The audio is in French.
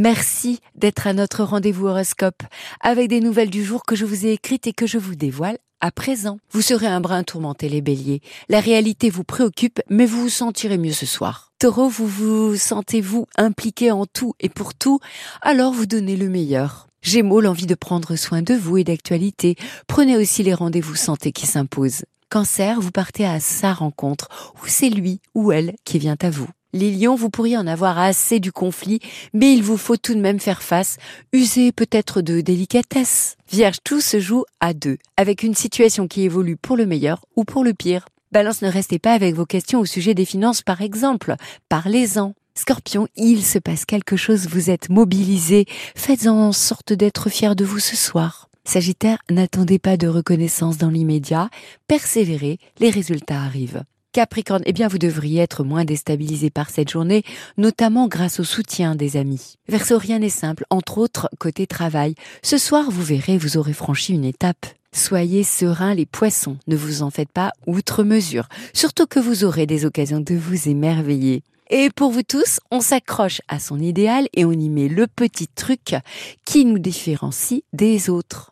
Merci d'être à notre rendez-vous horoscope avec des nouvelles du jour que je vous ai écrites et que je vous dévoile à présent. Vous serez un brin tourmenté les béliers. La réalité vous préoccupe, mais vous vous sentirez mieux ce soir. Taureau, vous vous sentez-vous impliqué en tout et pour tout, alors vous donnez le meilleur. Gémeaux, l'envie de prendre soin de vous et d'actualité. Prenez aussi les rendez-vous santé qui s'imposent. Cancer, vous partez à sa rencontre, ou c'est lui ou elle qui vient à vous. Les lions, vous pourriez en avoir assez du conflit, mais il vous faut tout de même faire face, user peut-être de délicatesse. Vierge, tout se joue à deux, avec une situation qui évolue pour le meilleur ou pour le pire. Balance, ne restez pas avec vos questions au sujet des finances par exemple, parlez-en. Scorpion, il se passe quelque chose, vous êtes mobilisé, faites en sorte d'être fier de vous ce soir. Sagittaire, n'attendez pas de reconnaissance dans l'immédiat, persévérez, les résultats arrivent. Capricorne, eh bien vous devriez être moins déstabilisé par cette journée, notamment grâce au soutien des amis. Verseau, rien n'est simple, entre autres côté travail. Ce soir, vous verrez, vous aurez franchi une étape. Soyez sereins les poissons, ne vous en faites pas outre mesure, surtout que vous aurez des occasions de vous émerveiller. Et pour vous tous, on s'accroche à son idéal et on y met le petit truc qui nous différencie des autres.